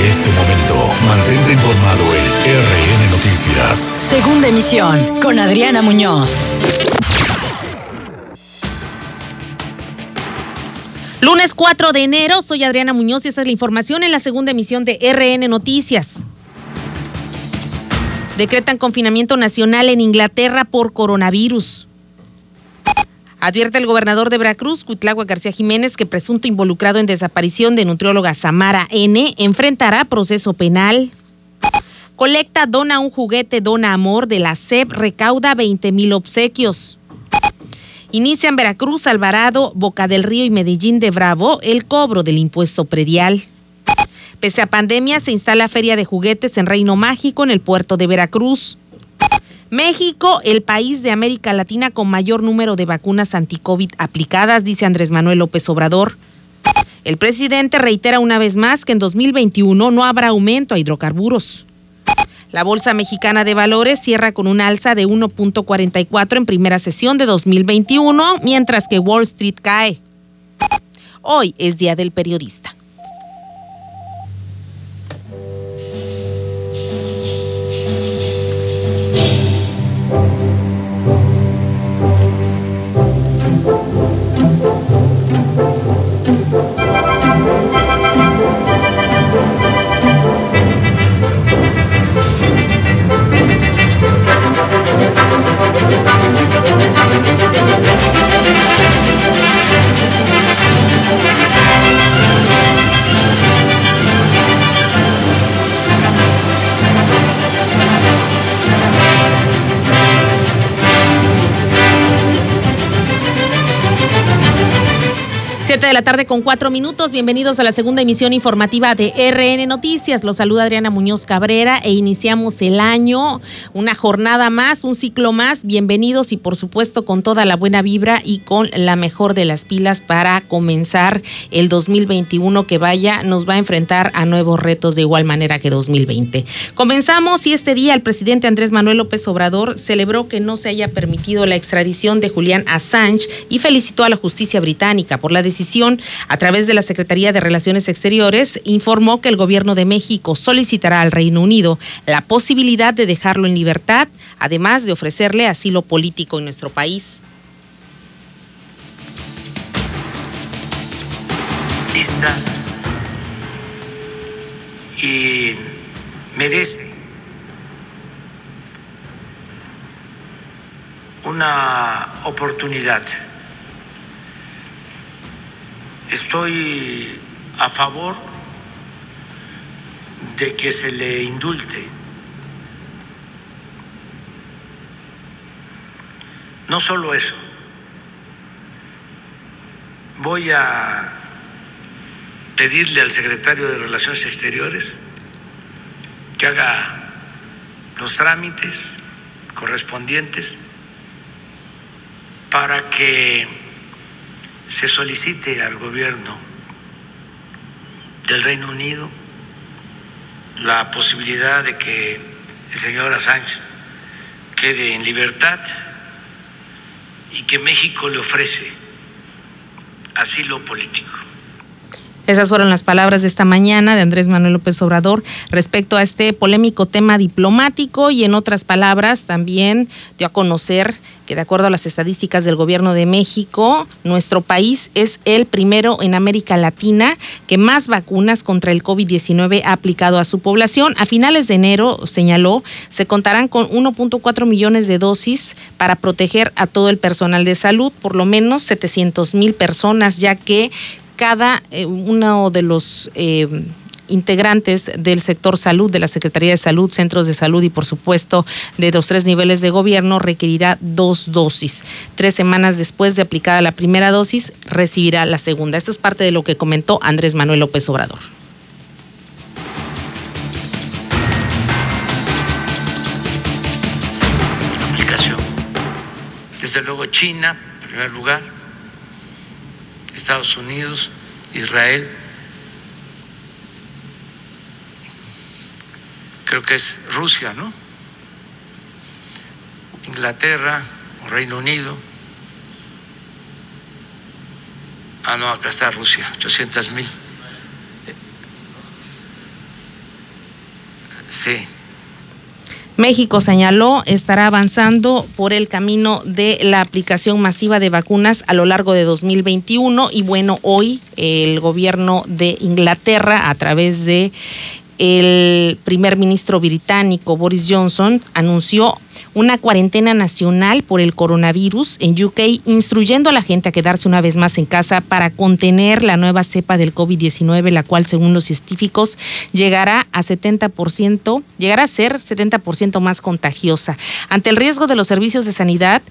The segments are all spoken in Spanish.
Desde este momento, mantente informado en RN Noticias. Segunda emisión con Adriana Muñoz. Lunes 4 de enero, soy Adriana Muñoz y esta es la información en la segunda emisión de RN Noticias. Decretan confinamiento nacional en Inglaterra por coronavirus. Advierte el gobernador de Veracruz, Cuitlagua García Jiménez, que presunto involucrado en desaparición de nutrióloga Samara N. enfrentará proceso penal. Colecta dona un juguete, dona amor de la SEP, recauda 20 mil obsequios. Inician Veracruz, Alvarado, Boca del Río y Medellín de Bravo el cobro del impuesto predial. Pese a pandemia, se instala Feria de Juguetes en Reino Mágico en el puerto de Veracruz. México, el país de América Latina con mayor número de vacunas anti-COVID aplicadas, dice Andrés Manuel López Obrador. El presidente reitera una vez más que en 2021 no habrá aumento a hidrocarburos. La Bolsa Mexicana de Valores cierra con un alza de 1.44 en primera sesión de 2021, mientras que Wall Street cae. Hoy es Día del Periodista. De la tarde con cuatro minutos. Bienvenidos a la segunda emisión informativa de RN Noticias. Los saluda Adriana Muñoz Cabrera e iniciamos el año, una jornada más, un ciclo más. Bienvenidos y por supuesto con toda la buena vibra y con la mejor de las pilas para comenzar el 2021 que vaya, nos va a enfrentar a nuevos retos de igual manera que 2020. Comenzamos y este día el presidente Andrés Manuel López Obrador celebró que no se haya permitido la extradición de Julián Assange y felicitó a la justicia británica por la decisión a través de la Secretaría de Relaciones Exteriores, informó que el gobierno de México solicitará al Reino Unido la posibilidad de dejarlo en libertad, además de ofrecerle asilo político en nuestro país. Y merece una oportunidad Estoy a favor de que se le indulte. No solo eso, voy a pedirle al secretario de Relaciones Exteriores que haga los trámites correspondientes para que se solicite al gobierno del Reino Unido la posibilidad de que el señor Assange quede en libertad y que México le ofrece asilo político. Esas fueron las palabras de esta mañana de Andrés Manuel López Obrador respecto a este polémico tema diplomático y en otras palabras también dio a conocer que de acuerdo a las estadísticas del gobierno de México, nuestro país es el primero en América Latina que más vacunas contra el COVID-19 ha aplicado a su población. A finales de enero, señaló, se contarán con 1.4 millones de dosis para proteger a todo el personal de salud, por lo menos 700 mil personas, ya que cada eh, uno de los eh, integrantes del sector salud, de la Secretaría de Salud, centros de salud y por supuesto de los tres niveles de gobierno requerirá dos dosis. Tres semanas después de aplicada la primera dosis recibirá la segunda. Esto es parte de lo que comentó Andrés Manuel López Obrador. Aplicación. Desde luego China, en primer lugar Estados Unidos, Israel, creo que es Rusia, ¿no? Inglaterra Reino Unido. Ah, no, acá está Rusia, 800 mil. Sí. México señaló estará avanzando por el camino de la aplicación masiva de vacunas a lo largo de 2021 y bueno, hoy el gobierno de Inglaterra a través de el primer ministro británico Boris Johnson anunció una cuarentena nacional por el coronavirus en UK, instruyendo a la gente a quedarse una vez más en casa para contener la nueva cepa del COVID-19, la cual, según los científicos, llegará a 70%, llegará a ser 70% más contagiosa. Ante el riesgo de los servicios de sanidad,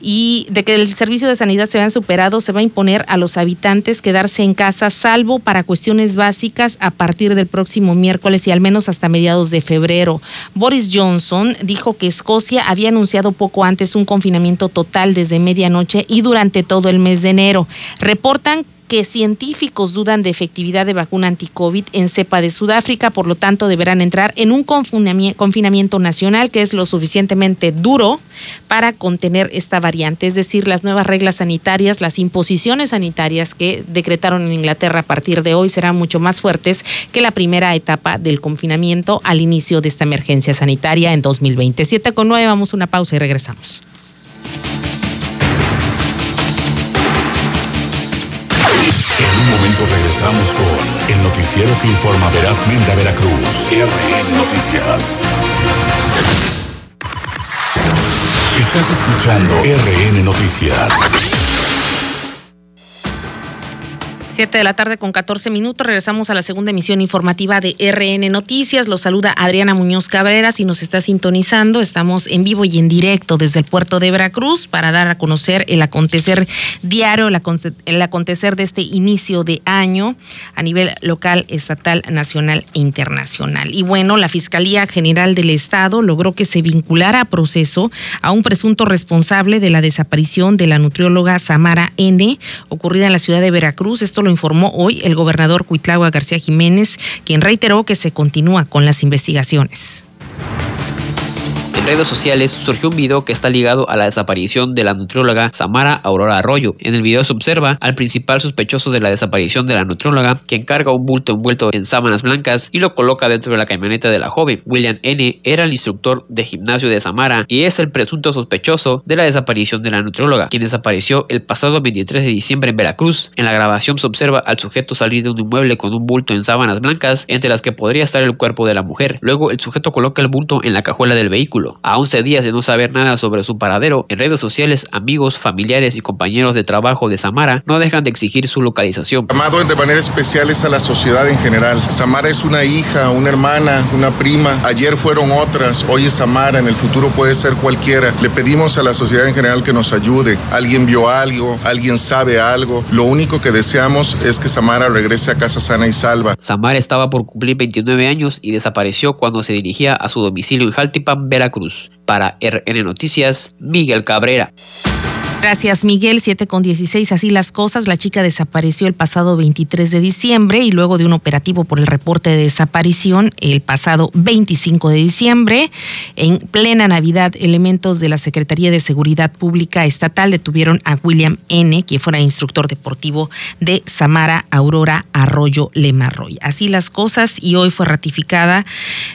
y de que el servicio de sanidad se vean superado, se va a imponer a los habitantes quedarse en casa, salvo para cuestiones básicas a partir del próximo miércoles y al menos hasta mediados de febrero. Boris Johnson dijo que Escocia había anunciado poco antes un confinamiento total desde medianoche y durante todo el mes de enero. Reportan que científicos dudan de efectividad de vacuna anti-COVID en cepa de Sudáfrica, por lo tanto deberán entrar en un confinamiento nacional que es lo suficientemente duro para contener esta variante, es decir, las nuevas reglas sanitarias, las imposiciones sanitarias que decretaron en Inglaterra a partir de hoy serán mucho más fuertes que la primera etapa del confinamiento al inicio de esta emergencia sanitaria en 2027. con 9, vamos a una pausa y regresamos. Regresamos con el noticiero que informa verazmente a Veracruz. RN Noticias. Estás escuchando RN Noticias. 7 de la tarde con 14 minutos. Regresamos a la segunda emisión informativa de RN Noticias. Los saluda Adriana Muñoz Cabrera. Si nos está sintonizando, estamos en vivo y en directo desde el puerto de Veracruz para dar a conocer el acontecer diario, el acontecer de este inicio de año a nivel local, estatal, nacional e internacional. Y bueno, la Fiscalía General del Estado logró que se vinculara a proceso a un presunto responsable de la desaparición de la nutrióloga Samara N, ocurrida en la ciudad de Veracruz. Esto informó hoy el gobernador Cuitlagua García Jiménez, quien reiteró que se continúa con las investigaciones redes sociales surgió un video que está ligado a la desaparición de la nutrióloga Samara Aurora Arroyo. En el video se observa al principal sospechoso de la desaparición de la nutrióloga, quien carga un bulto envuelto en sábanas blancas y lo coloca dentro de la camioneta de la joven. William N. era el instructor de gimnasio de Samara y es el presunto sospechoso de la desaparición de la nutrióloga, quien desapareció el pasado 23 de diciembre en Veracruz. En la grabación se observa al sujeto salir de un inmueble con un bulto en sábanas blancas, entre las que podría estar el cuerpo de la mujer. Luego el sujeto coloca el bulto en la cajuela del vehículo. A 11 días de no saber nada sobre su paradero, en redes sociales, amigos, familiares y compañeros de trabajo de Samara no dejan de exigir su localización. Amado de manera especial es a la sociedad en general. Samara es una hija, una hermana, una prima. Ayer fueron otras, hoy es Samara, en el futuro puede ser cualquiera. Le pedimos a la sociedad en general que nos ayude. Alguien vio algo, alguien sabe algo. Lo único que deseamos es que Samara regrese a casa sana y salva. Samara estaba por cumplir 29 años y desapareció cuando se dirigía a su domicilio en Jaltipan, Veracruz. Para RN Noticias, Miguel Cabrera. Gracias, Miguel. 7 con 16. Así las cosas. La chica desapareció el pasado 23 de diciembre y luego de un operativo por el reporte de desaparición el pasado 25 de diciembre, en plena Navidad, elementos de la Secretaría de Seguridad Pública Estatal detuvieron a William N., quien fuera instructor deportivo de Samara Aurora Arroyo Lemarroy. Así las cosas y hoy fue ratificada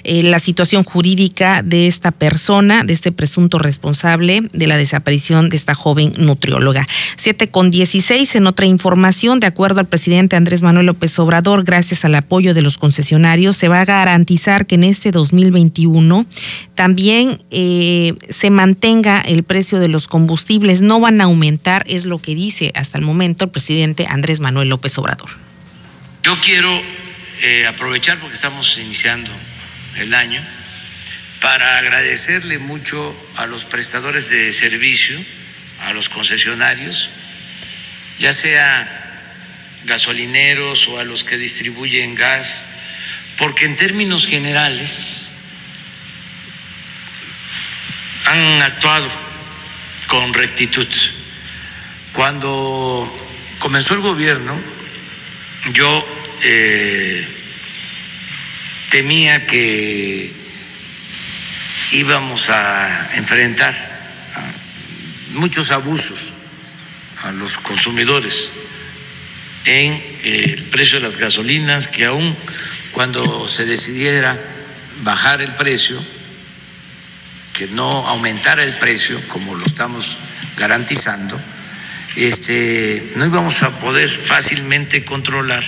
eh, la situación jurídica de esta persona, de este presunto responsable de la desaparición de esta joven nutrióloga. 7 con 16 en otra información, de acuerdo al presidente Andrés Manuel López Obrador, gracias al apoyo de los concesionarios, se va a garantizar que en este 2021 también eh, se mantenga el precio de los combustibles, no van a aumentar, es lo que dice hasta el momento el presidente Andrés Manuel López Obrador. Yo quiero eh, aprovechar porque estamos iniciando el año para agradecerle mucho a los prestadores de servicio a los concesionarios, ya sea gasolineros o a los que distribuyen gas, porque en términos generales han actuado con rectitud. Cuando comenzó el gobierno, yo eh, temía que íbamos a enfrentar muchos abusos a los consumidores en eh, el precio de las gasolinas, que aún cuando se decidiera bajar el precio, que no aumentara el precio como lo estamos garantizando, este, no íbamos a poder fácilmente controlar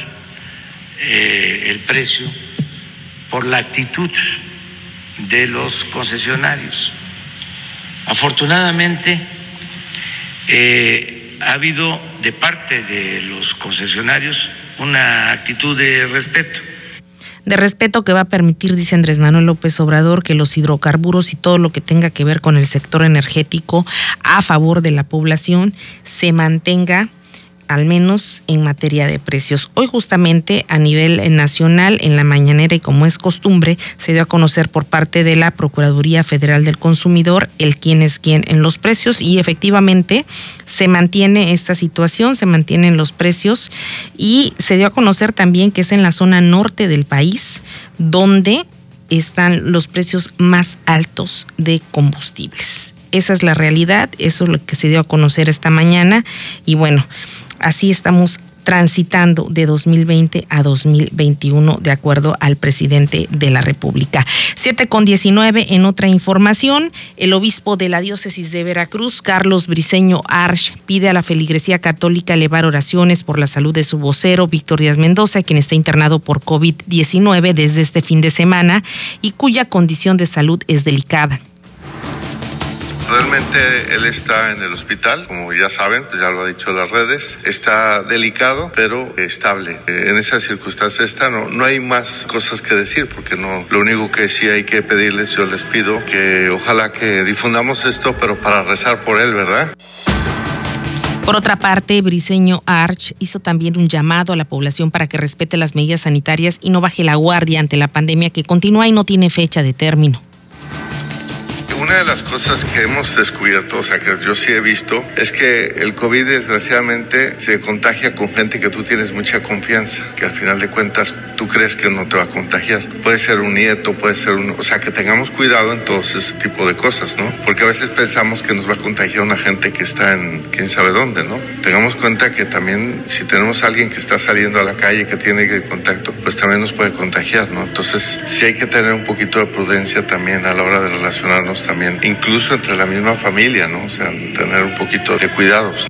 eh, el precio por la actitud de los concesionarios. Afortunadamente, eh, ha habido de parte de los concesionarios una actitud de respeto. De respeto que va a permitir, dice Andrés Manuel López Obrador, que los hidrocarburos y todo lo que tenga que ver con el sector energético a favor de la población se mantenga al menos en materia de precios. Hoy justamente a nivel nacional, en la mañanera y como es costumbre, se dio a conocer por parte de la Procuraduría Federal del Consumidor el quién es quién en los precios y efectivamente se mantiene esta situación, se mantienen los precios y se dio a conocer también que es en la zona norte del país donde están los precios más altos de combustibles. Esa es la realidad, eso es lo que se dio a conocer esta mañana y bueno, Así estamos transitando de 2020 a 2021 de acuerdo al presidente de la República. 7 con 19 en otra información, el obispo de la diócesis de Veracruz, Carlos Briceño Arch, pide a la feligresía católica elevar oraciones por la salud de su vocero, Víctor Díaz Mendoza, quien está internado por COVID-19 desde este fin de semana y cuya condición de salud es delicada. Realmente él está en el hospital, como ya saben, pues ya lo ha dicho las redes. Está delicado, pero estable. Eh, en esa circunstancia está, no, no hay más cosas que decir, porque no, lo único que sí hay que pedirles, yo les pido que ojalá que difundamos esto, pero para rezar por él, ¿verdad? Por otra parte, Briseño Arch hizo también un llamado a la población para que respete las medidas sanitarias y no baje la guardia ante la pandemia que continúa y no tiene fecha de término. Una de las cosas que hemos descubierto, o sea, que yo sí he visto, es que el COVID desgraciadamente se contagia con gente que tú tienes mucha confianza, que al final de cuentas tú crees que no te va a contagiar. Puede ser un nieto, puede ser un... O sea, que tengamos cuidado en todo ese tipo de cosas, ¿no? Porque a veces pensamos que nos va a contagiar una gente que está en quién sabe dónde, ¿no? Tengamos cuenta que también si tenemos a alguien que está saliendo a la calle, que tiene contacto, pues también nos puede contagiar, ¿no? Entonces sí hay que tener un poquito de prudencia también a la hora de relacionarnos también, incluso entre la misma familia, ¿no? O sea, tener un poquito de cuidados.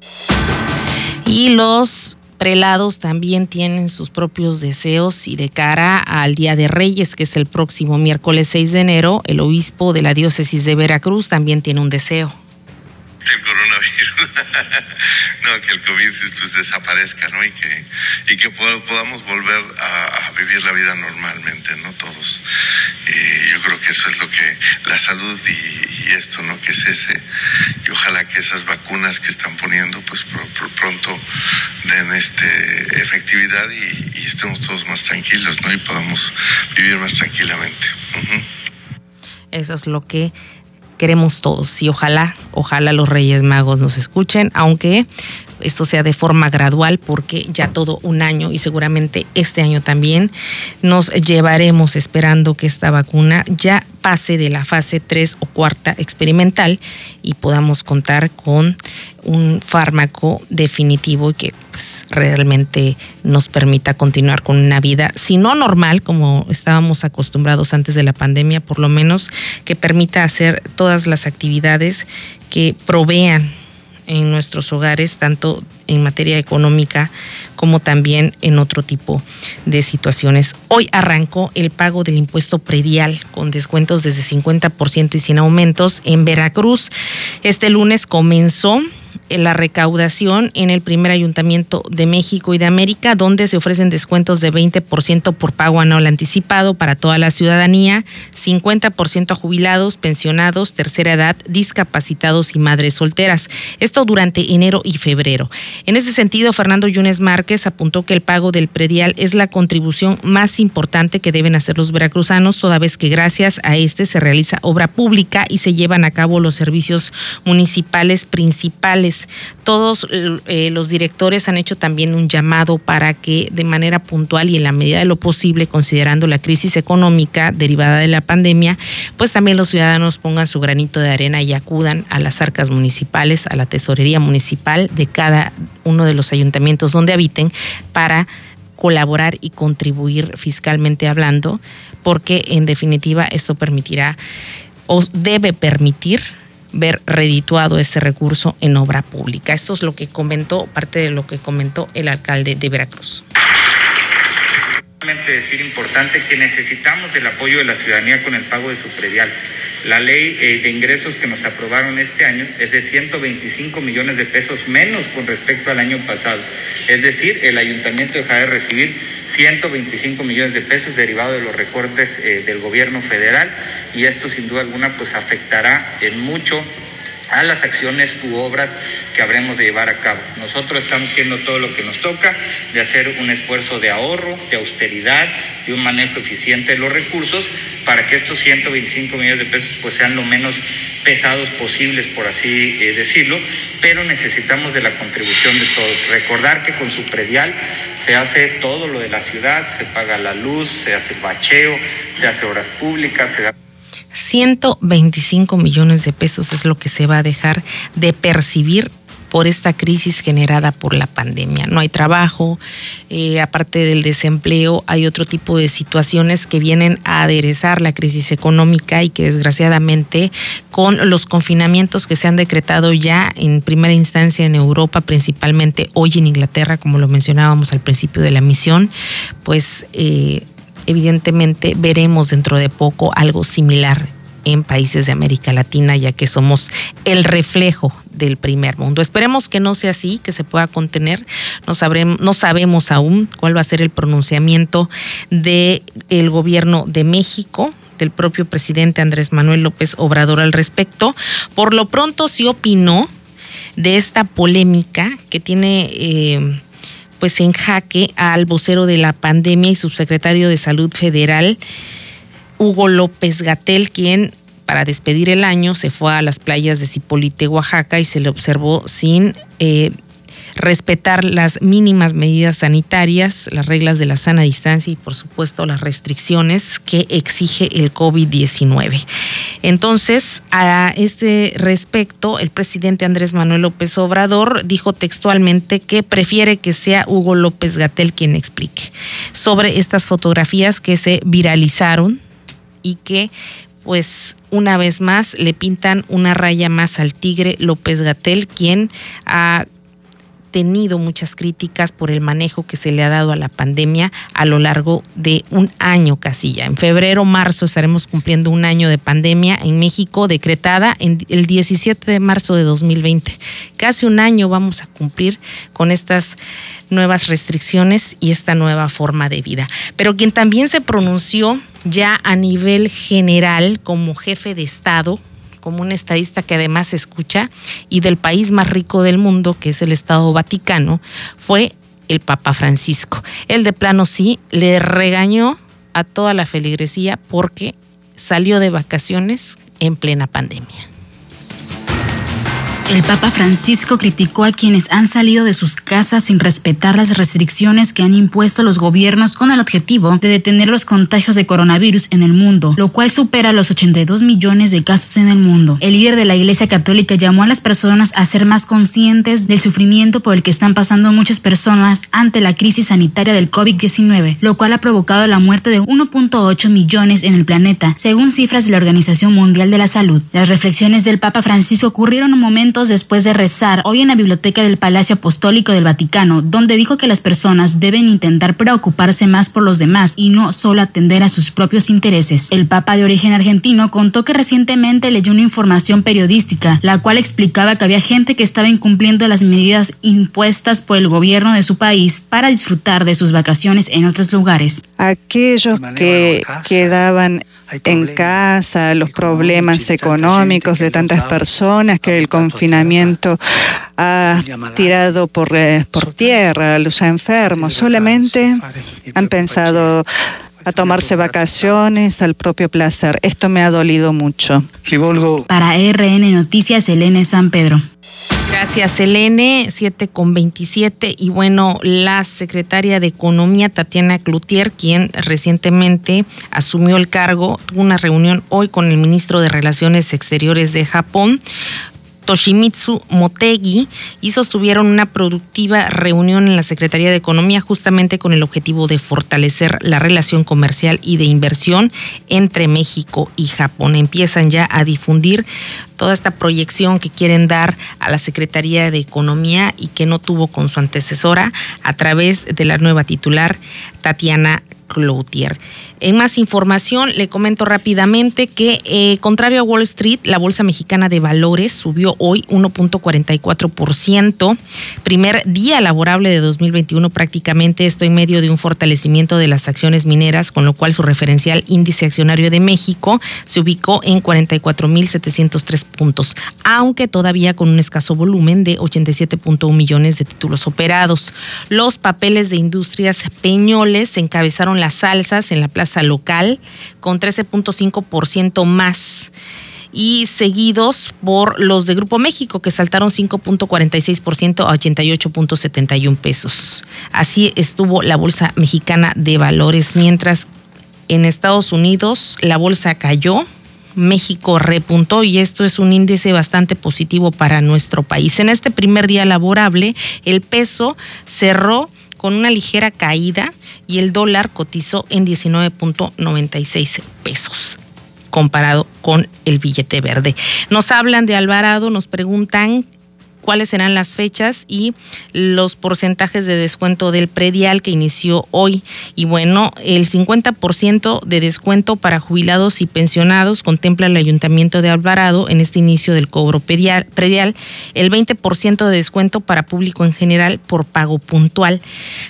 Y los prelados también tienen sus propios deseos y de cara al Día de Reyes, que es el próximo miércoles 6 de enero, el obispo de la diócesis de Veracruz también tiene un deseo. El coronavirus. no, que el COVID pues, desaparezca, ¿no? Y que, y que podamos volver a, vivir la vida normalmente, ¿no? Todos. Y yo creo que eso es lo que la salud y, esto, ¿no? Que es ese. Y ojalá que esas vacunas que están poniendo, pues pronto den este efectividad y, estemos todos más tranquilos, ¿no? Y podamos vivir más tranquilamente. Eso es lo que queremos todos y ojalá, ojalá los Reyes Magos nos escuchen, aunque esto sea de forma gradual porque ya todo un año y seguramente este año también nos llevaremos esperando que esta vacuna ya pase de la fase 3 o cuarta experimental y podamos contar con un fármaco definitivo que pues, realmente nos permita continuar con una vida, si no normal, como estábamos acostumbrados antes de la pandemia, por lo menos que permita hacer todas las actividades que provean en nuestros hogares, tanto en materia económica como también en otro tipo de situaciones. Hoy arrancó el pago del impuesto predial con descuentos desde 50% y sin aumentos en Veracruz. Este lunes comenzó la recaudación en el primer ayuntamiento de México y de América, donde se ofrecen descuentos de 20% por pago anual anticipado para toda la ciudadanía, 50% a jubilados, pensionados, tercera edad, discapacitados y madres solteras. Esto durante enero y febrero. En ese sentido, Fernando Yunes Márquez apuntó que el pago del predial es la contribución más importante que deben hacer los veracruzanos, toda vez que gracias a este se realiza obra pública y se llevan a cabo los servicios municipales principales todos eh, los directores han hecho también un llamado para que de manera puntual y en la medida de lo posible, considerando la crisis económica derivada de la pandemia, pues también los ciudadanos pongan su granito de arena y acudan a las arcas municipales, a la tesorería municipal de cada uno de los ayuntamientos donde habiten para colaborar y contribuir fiscalmente hablando, porque en definitiva esto permitirá o debe permitir ver redituado ese recurso en obra pública. Esto es lo que comentó, parte de lo que comentó el alcalde de Veracruz. decir importante que necesitamos el apoyo de la ciudadanía con el pago de su predial. La ley eh, de ingresos que nos aprobaron este año es de 125 millones de pesos menos con respecto al año pasado. Es decir, el ayuntamiento deja de recibir 125 millones de pesos derivados de los recortes eh, del gobierno federal y esto sin duda alguna pues afectará en mucho a las acciones u obras que habremos de llevar a cabo. Nosotros estamos haciendo todo lo que nos toca, de hacer un esfuerzo de ahorro, de austeridad, de un manejo eficiente de los recursos para que estos 125 millones de pesos pues sean lo menos pesados posibles, por así eh, decirlo, pero necesitamos de la contribución de todos. Recordar que con su predial se hace todo lo de la ciudad, se paga la luz, se hace bacheo, se hace obras públicas, se da 125 millones de pesos es lo que se va a dejar de percibir por esta crisis generada por la pandemia. No hay trabajo, eh, aparte del desempleo, hay otro tipo de situaciones que vienen a aderezar la crisis económica y que desgraciadamente con los confinamientos que se han decretado ya en primera instancia en Europa, principalmente hoy en Inglaterra, como lo mencionábamos al principio de la misión, pues... Eh, evidentemente veremos dentro de poco algo similar en países de América Latina, ya que somos el reflejo del primer mundo. Esperemos que no sea así, que se pueda contener. No, sabremos, no sabemos aún cuál va a ser el pronunciamiento del el gobierno de México del propio presidente Andrés Manuel López Obrador al respecto. Por lo pronto sí opinó de esta polémica que tiene eh, pues en jaque al vocero de la pandemia y subsecretario de Salud Federal, Hugo López Gatel, quien para despedir el año se fue a las playas de Cipolite, Oaxaca, y se le observó sin eh, respetar las mínimas medidas sanitarias, las reglas de la sana distancia y por supuesto las restricciones que exige el COVID-19. Entonces, a este respecto, el presidente Andrés Manuel López Obrador dijo textualmente que prefiere que sea Hugo López Gatel quien explique sobre estas fotografías que se viralizaron y que pues una vez más le pintan una raya más al tigre López Gatel, quien ha tenido muchas críticas por el manejo que se le ha dado a la pandemia a lo largo de un año casi ya. En febrero, marzo estaremos cumpliendo un año de pandemia en México decretada en el 17 de marzo de 2020. Casi un año vamos a cumplir con estas nuevas restricciones y esta nueva forma de vida. Pero quien también se pronunció ya a nivel general como jefe de Estado, como un estadista que además escucha, y del país más rico del mundo, que es el Estado Vaticano, fue el Papa Francisco. Él de plano sí le regañó a toda la feligresía porque salió de vacaciones en plena pandemia. El Papa Francisco criticó a quienes han salido de sus casas sin respetar las restricciones que han impuesto los gobiernos con el objetivo de detener los contagios de coronavirus en el mundo, lo cual supera los 82 millones de casos en el mundo. El líder de la Iglesia Católica llamó a las personas a ser más conscientes del sufrimiento por el que están pasando muchas personas ante la crisis sanitaria del COVID-19, lo cual ha provocado la muerte de 1.8 millones en el planeta, según cifras de la Organización Mundial de la Salud. Las reflexiones del Papa Francisco ocurrieron un momento después de rezar hoy en la biblioteca del Palacio Apostólico del Vaticano, donde dijo que las personas deben intentar preocuparse más por los demás y no solo atender a sus propios intereses. El Papa de origen argentino contó que recientemente leyó una información periodística, la cual explicaba que había gente que estaba incumpliendo las medidas impuestas por el gobierno de su país para disfrutar de sus vacaciones en otros lugares. Aquellos que quedaban en casa, los problemas económicos de tantas personas que el confinamiento ha tirado por, eh, por tierra, los enfermos. Solamente han pensado a tomarse vacaciones al propio placer. Esto me ha dolido mucho. Para RN Noticias, Elena San Pedro. Gracias, Elene. 7 con 27. Y bueno, la secretaria de Economía, Tatiana Cloutier, quien recientemente asumió el cargo, tuvo una reunión hoy con el ministro de Relaciones Exteriores de Japón Toshimitsu Motegi y sostuvieron una productiva reunión en la Secretaría de Economía justamente con el objetivo de fortalecer la relación comercial y de inversión entre México y Japón. Empiezan ya a difundir toda esta proyección que quieren dar a la Secretaría de Economía y que no tuvo con su antecesora a través de la nueva titular Tatiana Cloutier. En más información, le comento rápidamente que, eh, contrario a Wall Street, la Bolsa Mexicana de Valores subió hoy 1.44%. Primer día laborable de 2021 prácticamente. Esto en medio de un fortalecimiento de las acciones mineras, con lo cual su referencial índice accionario de México se ubicó en 44.703 puntos, aunque todavía con un escaso volumen de 87.1 millones de títulos operados. Los papeles de industrias Peñoles encabezaron las alzas en la plaza local con 13.5% más y seguidos por los de Grupo México, que saltaron 5.46% a 88.71 pesos. Así estuvo la Bolsa Mexicana de Valores, mientras en Estados Unidos la bolsa cayó. México repuntó y esto es un índice bastante positivo para nuestro país. En este primer día laborable, el peso cerró con una ligera caída y el dólar cotizó en 19.96 pesos comparado con el billete verde. Nos hablan de Alvarado, nos preguntan cuáles serán las fechas y los porcentajes de descuento del predial que inició hoy. Y bueno, el 50% de descuento para jubilados y pensionados contempla el Ayuntamiento de Alvarado en este inicio del cobro predial, el 20% de descuento para público en general por pago puntual.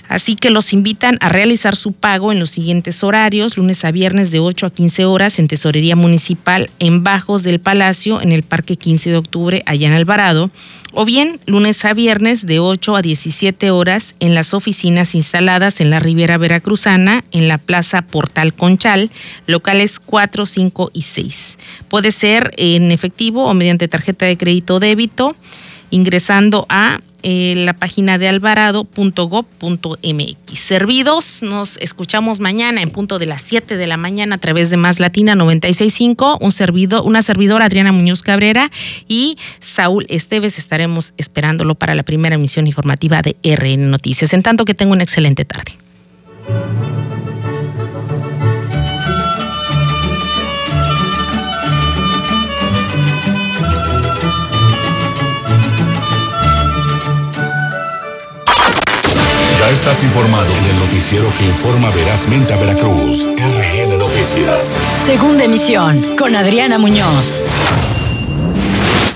Así que los invitan a realizar su pago en los siguientes horarios, lunes a viernes de 8 a 15 horas en Tesorería Municipal en Bajos del Palacio, en el Parque 15 de Octubre, allá en Alvarado o bien lunes a viernes de 8 a 17 horas en las oficinas instaladas en la Riviera Veracruzana, en la Plaza Portal Conchal, locales 4, 5 y 6. Puede ser en efectivo o mediante tarjeta de crédito débito ingresando a eh, la página de alvarado.gov.mx. Servidos, nos escuchamos mañana en punto de las 7 de la mañana a través de Más Latina 965, un servidor, una servidora Adriana Muñoz Cabrera y Saúl Esteves estaremos esperándolo para la primera emisión informativa de RN Noticias. En tanto que tengo una excelente tarde. Estás informado en el noticiero que informa verazmente a Veracruz. RN Noticias. Segunda emisión con Adriana Muñoz.